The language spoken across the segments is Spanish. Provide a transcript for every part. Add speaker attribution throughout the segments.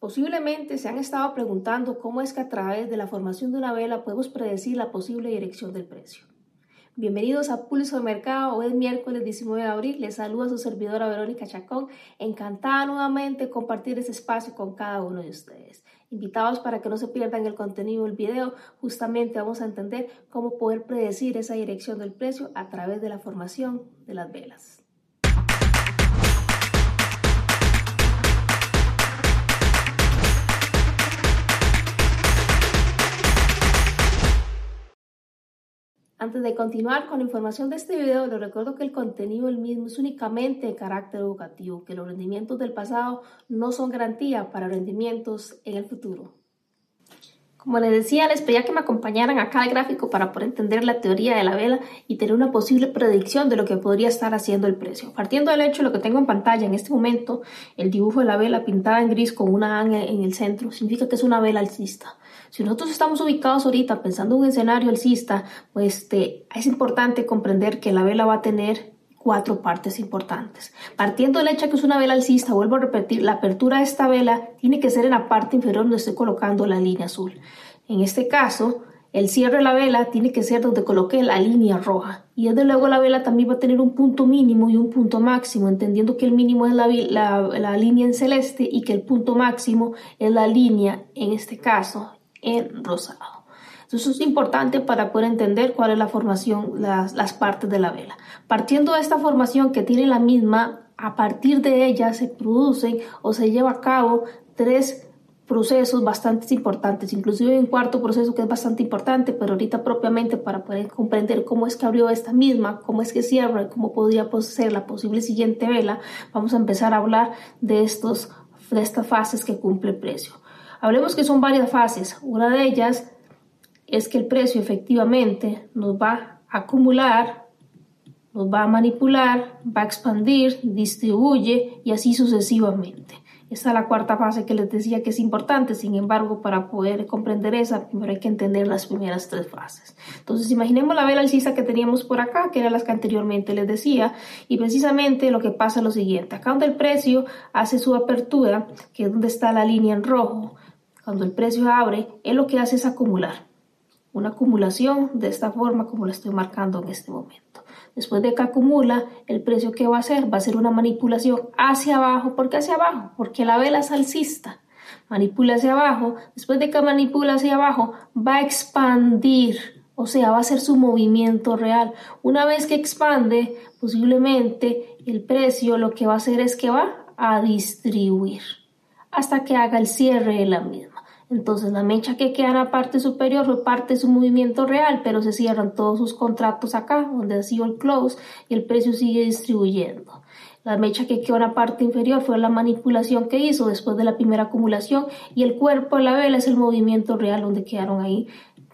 Speaker 1: Posiblemente se han estado preguntando cómo es que a través de la formación de una vela podemos predecir la posible dirección del precio. Bienvenidos a Pulso de Mercado. Hoy es miércoles 19 de abril. Les saluda su servidora Verónica Chacón. Encantada nuevamente de compartir este espacio con cada uno de ustedes. Invitados para que no se pierdan el contenido del video, justamente vamos a entender cómo poder predecir esa dirección del precio a través de la formación de las velas. Antes de continuar con la información de este video, les recuerdo que el contenido del mismo es únicamente de carácter educativo, que los rendimientos del pasado no son garantía para rendimientos en el futuro. Como les decía, les pedía que me acompañaran acá al gráfico para poder entender la teoría de la vela y tener una posible predicción de lo que podría estar haciendo el precio. Partiendo del hecho, lo que tengo en pantalla en este momento, el dibujo de la vela pintada en gris con una anga en el centro, significa que es una vela alcista. Si nosotros estamos ubicados ahorita pensando en un escenario alcista, pues este, es importante comprender que la vela va a tener cuatro partes importantes. Partiendo del hecho que es una vela alcista, vuelvo a repetir, la apertura de esta vela tiene que ser en la parte inferior donde estoy colocando la línea azul. En este caso, el cierre de la vela tiene que ser donde coloque la línea roja. Y desde luego la vela también va a tener un punto mínimo y un punto máximo, entendiendo que el mínimo es la, la línea en celeste y que el punto máximo es la línea, en este caso, en rosado. Entonces es importante para poder entender cuál es la formación, las, las partes de la vela. Partiendo de esta formación que tiene la misma, a partir de ella se producen o se lleva a cabo tres procesos bastante importantes, inclusive un cuarto proceso que es bastante importante, pero ahorita propiamente para poder comprender cómo es que abrió esta misma, cómo es que cierra y cómo podría ser la posible siguiente vela, vamos a empezar a hablar de, estos, de estas fases que cumple el precio. Hablemos que son varias fases. Una de ellas es que el precio efectivamente nos va a acumular, nos va a manipular, va a expandir, distribuye y así sucesivamente. Esta es la cuarta fase que les decía que es importante, sin embargo, para poder comprender esa, primero hay que entender las primeras tres fases. Entonces, imaginemos la vela alcista que teníamos por acá, que eran las que anteriormente les decía, y precisamente lo que pasa es lo siguiente. Acá donde el precio hace su apertura, que es donde está la línea en rojo, cuando el precio abre, él lo que hace es acumular. Una acumulación de esta forma como la estoy marcando en este momento. Después de que acumula, el precio que va a hacer va a ser una manipulación hacia abajo. ¿Por qué hacia abajo? Porque la vela es alcista. Manipula hacia abajo. Después de que manipula hacia abajo, va a expandir. O sea, va a ser su movimiento real. Una vez que expande, posiblemente el precio lo que va a hacer es que va a distribuir hasta que haga el cierre de la misma. Entonces la mecha que queda en la parte superior fue parte de su movimiento real, pero se cierran todos sus contratos acá, donde ha sido el close, y el precio sigue distribuyendo. La mecha que quedó en la parte inferior fue la manipulación que hizo después de la primera acumulación y el cuerpo de la vela es el movimiento real donde quedaron ahí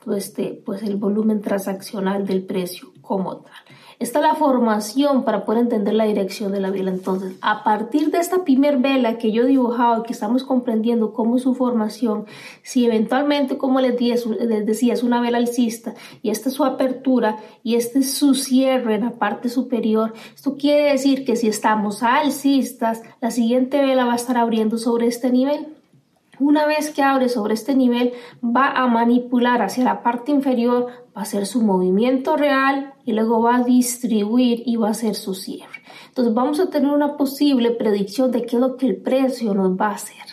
Speaker 1: pues, este, pues el volumen transaccional del precio como tal. Esta es la formación para poder entender la dirección de la vela. Entonces, a partir de esta primer vela que yo he dibujado, que estamos comprendiendo cómo su formación, si eventualmente, como les, decía, es una vela alcista y esta es su apertura y este es su cierre en la parte superior, esto quiere decir que si estamos alcistas, la siguiente vela va a estar abriendo sobre este nivel. Una vez que abre sobre este nivel, va a manipular hacia la parte inferior, va a hacer su movimiento real y luego va a distribuir y va a hacer su cierre. Entonces vamos a tener una posible predicción de qué es lo que el precio nos va a hacer.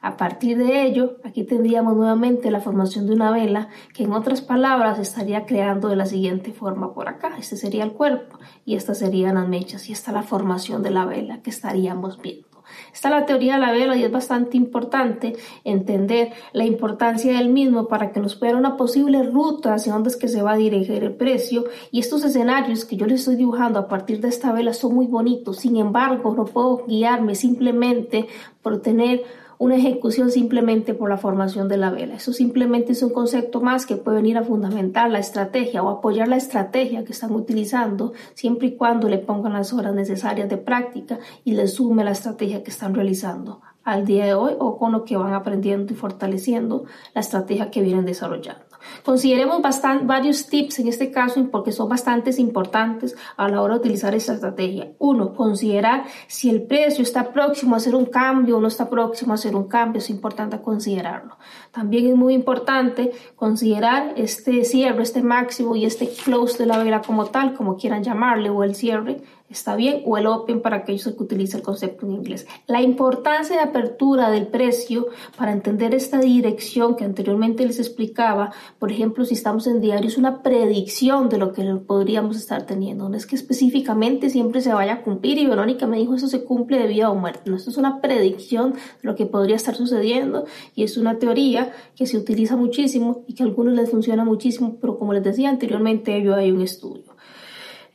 Speaker 1: A partir de ello, aquí tendríamos nuevamente la formación de una vela que en otras palabras estaría creando de la siguiente forma por acá. Este sería el cuerpo y estas serían las mechas y esta es la formación de la vela que estaríamos viendo. Está la teoría de la vela y es bastante importante entender la importancia del mismo para que nos pueda dar una posible ruta hacia dónde es que se va a dirigir el precio. Y estos escenarios que yo les estoy dibujando a partir de esta vela son muy bonitos. Sin embargo, no puedo guiarme simplemente por tener una ejecución simplemente por la formación de la vela. Eso simplemente es un concepto más que puede venir a fundamentar la estrategia o apoyar la estrategia que están utilizando siempre y cuando le pongan las horas necesarias de práctica y le sume la estrategia que están realizando al día de hoy o con lo que van aprendiendo y fortaleciendo la estrategia que vienen desarrollando. Consideremos varios tips en este caso porque son bastante importantes a la hora de utilizar esta estrategia. Uno, considerar si el precio está próximo a hacer un cambio o no está próximo a hacer un cambio. Es importante considerarlo. También es muy importante considerar este cierre, este máximo y este close de la vela como tal, como quieran llamarle, o el cierre está bien, o el open para aquellos que utilicen el concepto en inglés. La importancia de apertura del precio para entender esta dirección que anteriormente les explicaba, por ejemplo, si estamos en diario, es una predicción de lo que podríamos estar teniendo. No es que específicamente siempre se vaya a cumplir y Verónica me dijo eso se cumple de vida o muerte. No, esto es una predicción de lo que podría estar sucediendo y es una teoría que se utiliza muchísimo y que a algunos les funciona muchísimo, pero como les decía anteriormente, yo hay un estudio.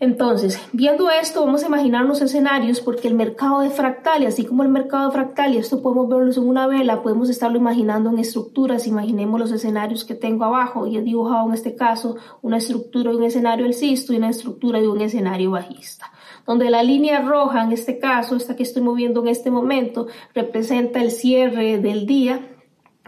Speaker 1: Entonces, viendo esto, vamos a imaginarnos escenarios porque el mercado de fractal, así como el mercado de fractal, y esto podemos verlo en una vela, podemos estarlo imaginando en estructuras. Imaginemos los escenarios que tengo abajo y he dibujado en este caso una estructura de un escenario alcista y una estructura de un escenario bajista donde la línea roja, en este caso, esta que estoy moviendo en este momento, representa el cierre del día.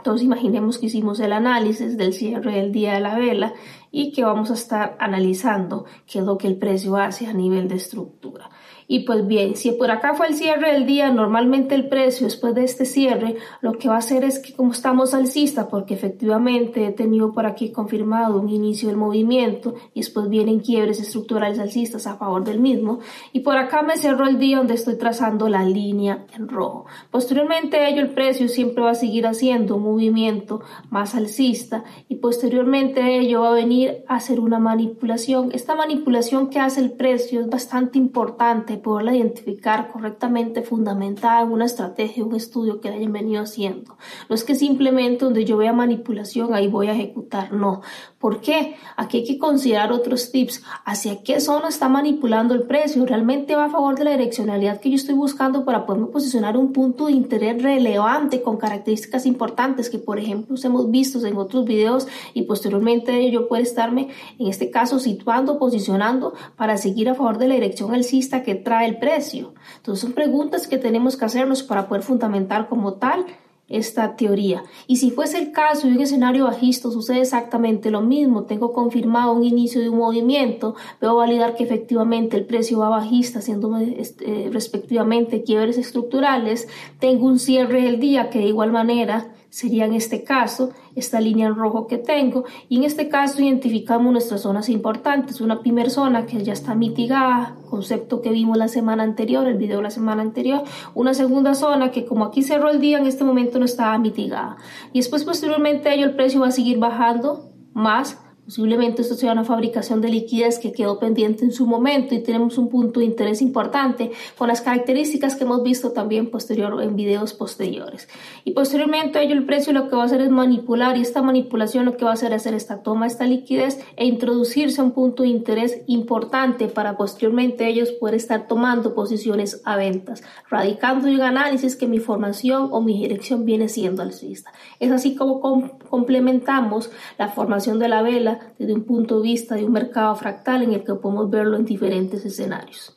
Speaker 1: Entonces imaginemos que hicimos el análisis del cierre del día de la vela y que vamos a estar analizando qué es lo que el precio hace a nivel de estructura. Y pues bien, si por acá fue el cierre del día, normalmente el precio después de este cierre lo que va a hacer es que como estamos alcista, porque efectivamente he tenido por aquí confirmado un inicio del movimiento y después vienen quiebres estructurales alcistas a favor del mismo, y por acá me cerró el día donde estoy trazando la línea en rojo. Posteriormente a ello el precio siempre va a seguir haciendo un movimiento más alcista y posteriormente a ello va a venir a hacer una manipulación. Esta manipulación que hace el precio es bastante importante poderla identificar correctamente, fundamentada en una estrategia, un estudio que hayan venido haciendo. No es que simplemente donde yo vea manipulación ahí voy a ejecutar, no. ¿Por qué? Aquí hay que considerar otros tips. ¿Hacia qué zona está manipulando el precio? ¿Realmente va a favor de la direccionalidad que yo estoy buscando para poderme posicionar un punto de interés relevante con características importantes que, por ejemplo, hemos visto en otros videos y posteriormente yo puedo estarme, en este caso, situando, posicionando para seguir a favor de la dirección alcista que trae el precio. Entonces son preguntas que tenemos que hacernos para poder fundamentar como tal esta teoría. Y si fuese el caso de un escenario bajista, sucede exactamente lo mismo. Tengo confirmado un inicio de un movimiento, veo validar que efectivamente el precio va bajista, haciendo este, respectivamente quiebres estructurales. Tengo un cierre del día que de igual manera sería en este caso esta línea en rojo que tengo. Y en este caso identificamos nuestras zonas importantes. Una primera zona que ya está mitigada concepto que vimos la semana anterior el video de la semana anterior. Una segunda zona que como aquí cerró el día en este momento no estaba mitigada. Y después posteriormente ello el precio va a seguir bajando más Posiblemente esto sea una fabricación de liquidez que quedó pendiente en su momento y tenemos un punto de interés importante con las características que hemos visto también posterior en videos posteriores. Y posteriormente a ello el precio lo que va a hacer es manipular y esta manipulación lo que va a hacer es hacer esta toma, esta liquidez e introducirse a un punto de interés importante para posteriormente ellos poder estar tomando posiciones a ventas, radicando un análisis que mi formación o mi dirección viene siendo alcista. Es así como complementamos la formación de la vela desde un punto de vista de un mercado fractal en el que podemos verlo en diferentes escenarios.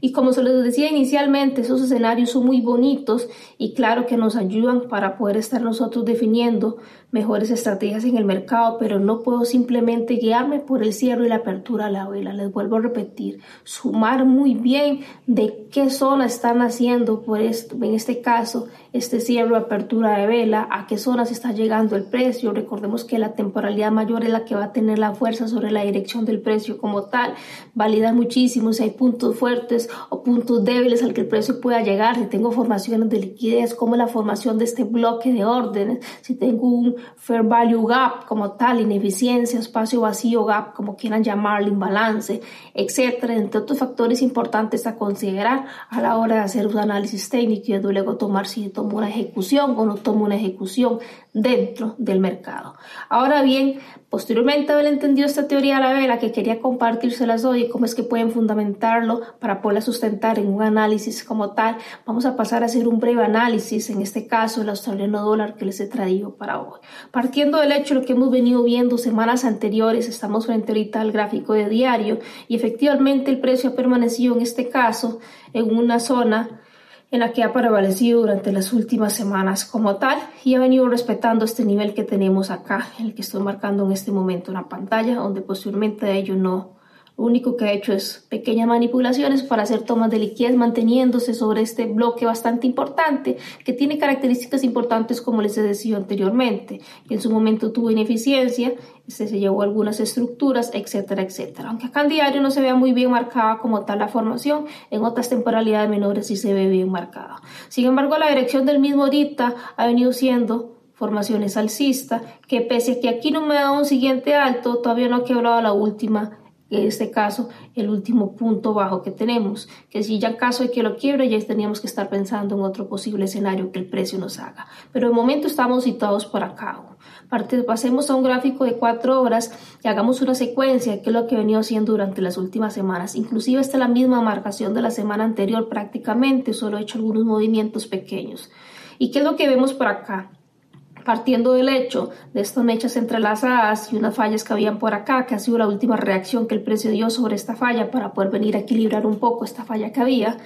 Speaker 1: Y como se les decía inicialmente, esos escenarios son muy bonitos y claro que nos ayudan para poder estar nosotros definiendo mejores estrategias en el mercado, pero no puedo simplemente guiarme por el cierre y la apertura a la vela. Les vuelvo a repetir, sumar muy bien de qué zona están haciendo, por esto, en este caso, este cierre o apertura de vela, a qué zonas está llegando el precio. Recordemos que la temporalidad mayor es la que va a tener la fuerza sobre la dirección del precio como tal. Valida muchísimo si hay puntos fuertes o puntos débiles al que el precio pueda llegar, si tengo formaciones de liquidez, como la formación de este bloque de órdenes, si tengo un fair value gap como tal, ineficiencia, espacio vacío gap, como quieran llamarlo, imbalance, etcétera, entre otros factores importantes a considerar a la hora de hacer un análisis técnico y luego tomar si tomo una ejecución o no tomo una ejecución dentro del mercado. Ahora bien, posteriormente haber entendido esta teoría a la vela que quería compartírselas hoy y cómo es que pueden fundamentarlo para poderla sustentar en un análisis como tal, vamos a pasar a hacer un breve análisis, en este caso el australiano dólar que les he traído para hoy. Partiendo del hecho de lo que hemos venido viendo semanas anteriores, estamos frente ahorita al gráfico de diario y efectivamente el precio ha permanecido en este caso en una zona en la que ha prevalecido durante las últimas semanas como tal y ha venido respetando este nivel que tenemos acá, el que estoy marcando en este momento en la pantalla, donde posteriormente ello no, lo único que ha hecho es pequeñas manipulaciones para hacer tomas de liquidez manteniéndose sobre este bloque bastante importante que tiene características importantes como les he dicho anteriormente, en su momento tuvo ineficiencia, este se llevó algunas estructuras, etcétera, etcétera. Aunque acá en diario no se vea muy bien marcada como tal la formación, en otras temporalidades menores sí se ve bien marcada. Sin embargo, la dirección del mismo ahorita ha venido siendo formaciones alcista, que pese a que aquí no me ha dado un siguiente alto, todavía no ha quebrado la última en este caso el último punto bajo que tenemos, que si ya en caso de que lo quiebre ya teníamos que estar pensando en otro posible escenario que el precio nos haga. Pero de momento estamos situados por acá. Pasemos a un gráfico de cuatro horas y hagamos una secuencia, que es lo que he venido haciendo durante las últimas semanas. Inclusive esta es la misma marcación de la semana anterior prácticamente, solo he hecho algunos movimientos pequeños. ¿Y qué es lo que vemos por acá? Partiendo del hecho de estas mechas entrelazadas y unas fallas que habían por acá, que ha sido la última reacción que el precio dio sobre esta falla para poder venir a equilibrar un poco esta falla que había,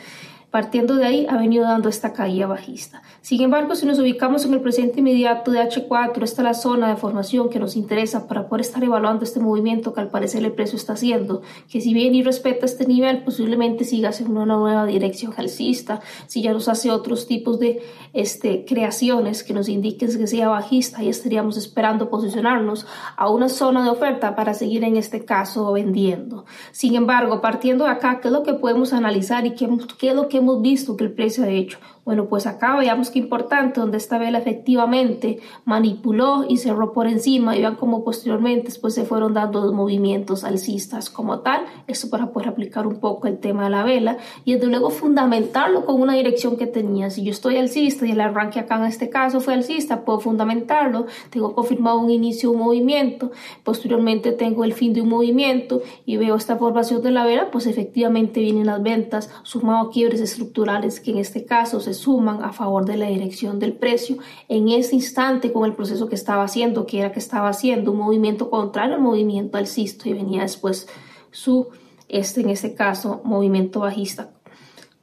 Speaker 1: Partiendo de ahí ha venido dando esta caída bajista. Sin embargo, si nos ubicamos en el presente inmediato de H4, esta es la zona de formación que nos interesa para poder estar evaluando este movimiento que al parecer el precio está haciendo, que si bien y respeta este nivel, posiblemente siga haciendo una nueva dirección alcista, si ya nos hace otros tipos de este, creaciones que nos indiquen que sea bajista, y estaríamos esperando posicionarnos a una zona de oferta para seguir en este caso vendiendo. Sin embargo, partiendo de acá, ¿qué es lo que podemos analizar y qué, qué es lo que hemos visto que el precio ha hecho. Bueno, pues acá veamos qué importante, donde esta vela efectivamente manipuló y cerró por encima y vean cómo posteriormente después se fueron dando movimientos alcistas como tal. Esto para poder aplicar un poco el tema de la vela y desde luego fundamentarlo con una dirección que tenía. Si yo estoy alcista y el arranque acá en este caso fue alcista, puedo fundamentarlo. Tengo confirmado un inicio de un movimiento, posteriormente tengo el fin de un movimiento y veo esta formación de la vela, pues efectivamente vienen las ventas sumado quiebres estructurales que en este caso se suman a favor de la dirección del precio en ese instante con el proceso que estaba haciendo, que era que estaba haciendo un movimiento contrario al movimiento alcista y venía después su, este, en este caso, movimiento bajista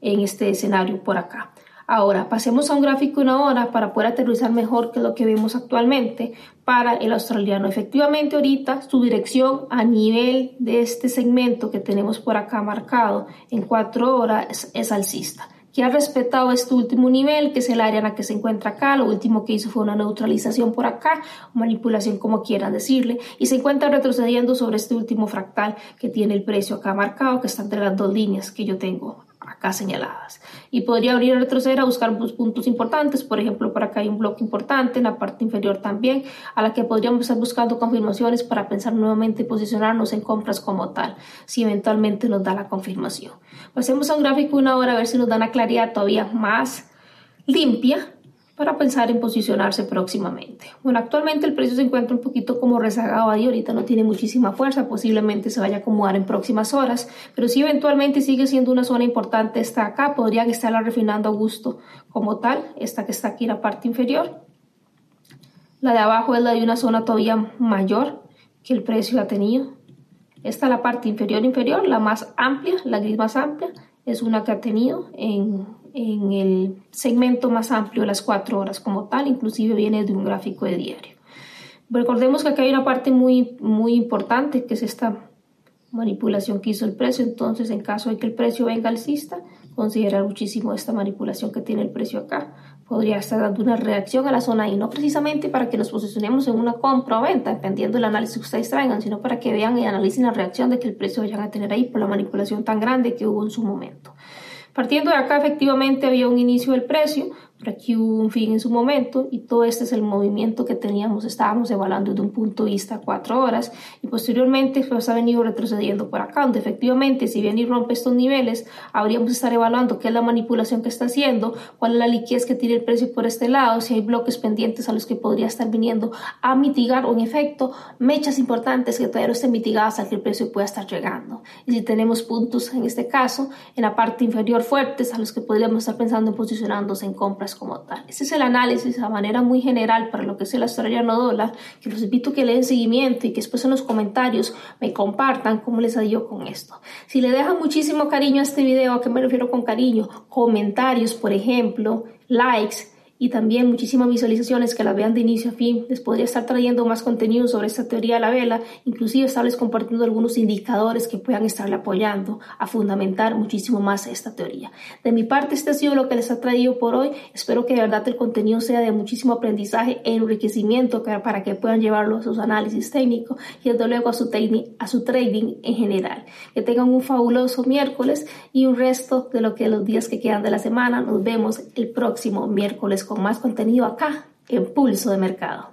Speaker 1: en este escenario por acá. Ahora, pasemos a un gráfico de una hora para poder aterrizar mejor que lo que vemos actualmente para el australiano. Efectivamente, ahorita su dirección a nivel de este segmento que tenemos por acá marcado en cuatro horas es alcista que ha respetado este último nivel, que es el área en la que se encuentra acá. Lo último que hizo fue una neutralización por acá, manipulación como quieran decirle, y se encuentra retrocediendo sobre este último fractal que tiene el precio acá marcado, que está entre las dos líneas que yo tengo acá señaladas. Y podría abrir a retroceder a buscar puntos importantes, por ejemplo, por acá hay un bloque importante, en la parte inferior también, a la que podríamos estar buscando confirmaciones para pensar nuevamente posicionarnos en compras como tal, si eventualmente nos da la confirmación. Pasemos a un gráfico una hora a ver si nos da una claridad todavía más limpia para pensar en posicionarse próximamente. Bueno, actualmente el precio se encuentra un poquito como rezagado ahí, ahorita no tiene muchísima fuerza, posiblemente se vaya a acomodar en próximas horas, pero si eventualmente sigue siendo una zona importante esta acá, podrían estarla refinando a gusto como tal, esta que está aquí la parte inferior. La de abajo es la de una zona todavía mayor que el precio ha tenido. Esta es la parte inferior inferior, la más amplia, la gris más amplia, es una que ha tenido en en el segmento más amplio de las cuatro horas como tal, inclusive viene de un gráfico de diario. Recordemos que aquí hay una parte muy, muy importante que es esta manipulación que hizo el precio, entonces en caso de que el precio venga alcista, considerar muchísimo esta manipulación que tiene el precio acá. Podría estar dando una reacción a la zona y no precisamente para que nos posicionemos en una compra o venta, dependiendo del análisis que ustedes traigan, sino para que vean y analicen la reacción de que el precio vayan a tener ahí por la manipulación tan grande que hubo en su momento. Partiendo de acá, efectivamente había un inicio del precio, hubo un fin en su momento y todo este es el movimiento que teníamos, estábamos evaluando desde un punto de vista cuatro horas y posteriormente pues ha venido retrocediendo por acá, donde efectivamente si bien y rompe estos niveles, habríamos de estar evaluando qué es la manipulación que está haciendo, cuál es la liquidez que tiene el precio por este lado, si hay bloques pendientes a los que podría estar viniendo a mitigar o en efecto mechas importantes que todavía no estén mitigadas al que el precio pueda estar llegando. Y si tenemos puntos en este caso en la parte inferior fuertes a los que podríamos estar pensando en posicionándose en compras como tal. Ese es el análisis a manera muy general para lo que es el australiano dólar, que los invito a que le den seguimiento y que después en los comentarios me compartan cómo les ha ido con esto. Si le dejan muchísimo cariño a este video, ¿a qué me refiero con cariño? Comentarios, por ejemplo, likes, y también muchísimas visualizaciones que la vean de inicio a fin. Les podría estar trayendo más contenido sobre esta teoría de la vela, inclusive estarles compartiendo algunos indicadores que puedan estarle apoyando a fundamentar muchísimo más esta teoría. De mi parte, este ha sido lo que les ha traído por hoy. Espero que de verdad el contenido sea de muchísimo aprendizaje e enriquecimiento para que puedan llevarlo a sus análisis técnicos y desde luego a su, a su trading en general. Que tengan un fabuloso miércoles y un resto de lo que los días que quedan de la semana. Nos vemos el próximo miércoles con más contenido acá en Pulso de Mercado.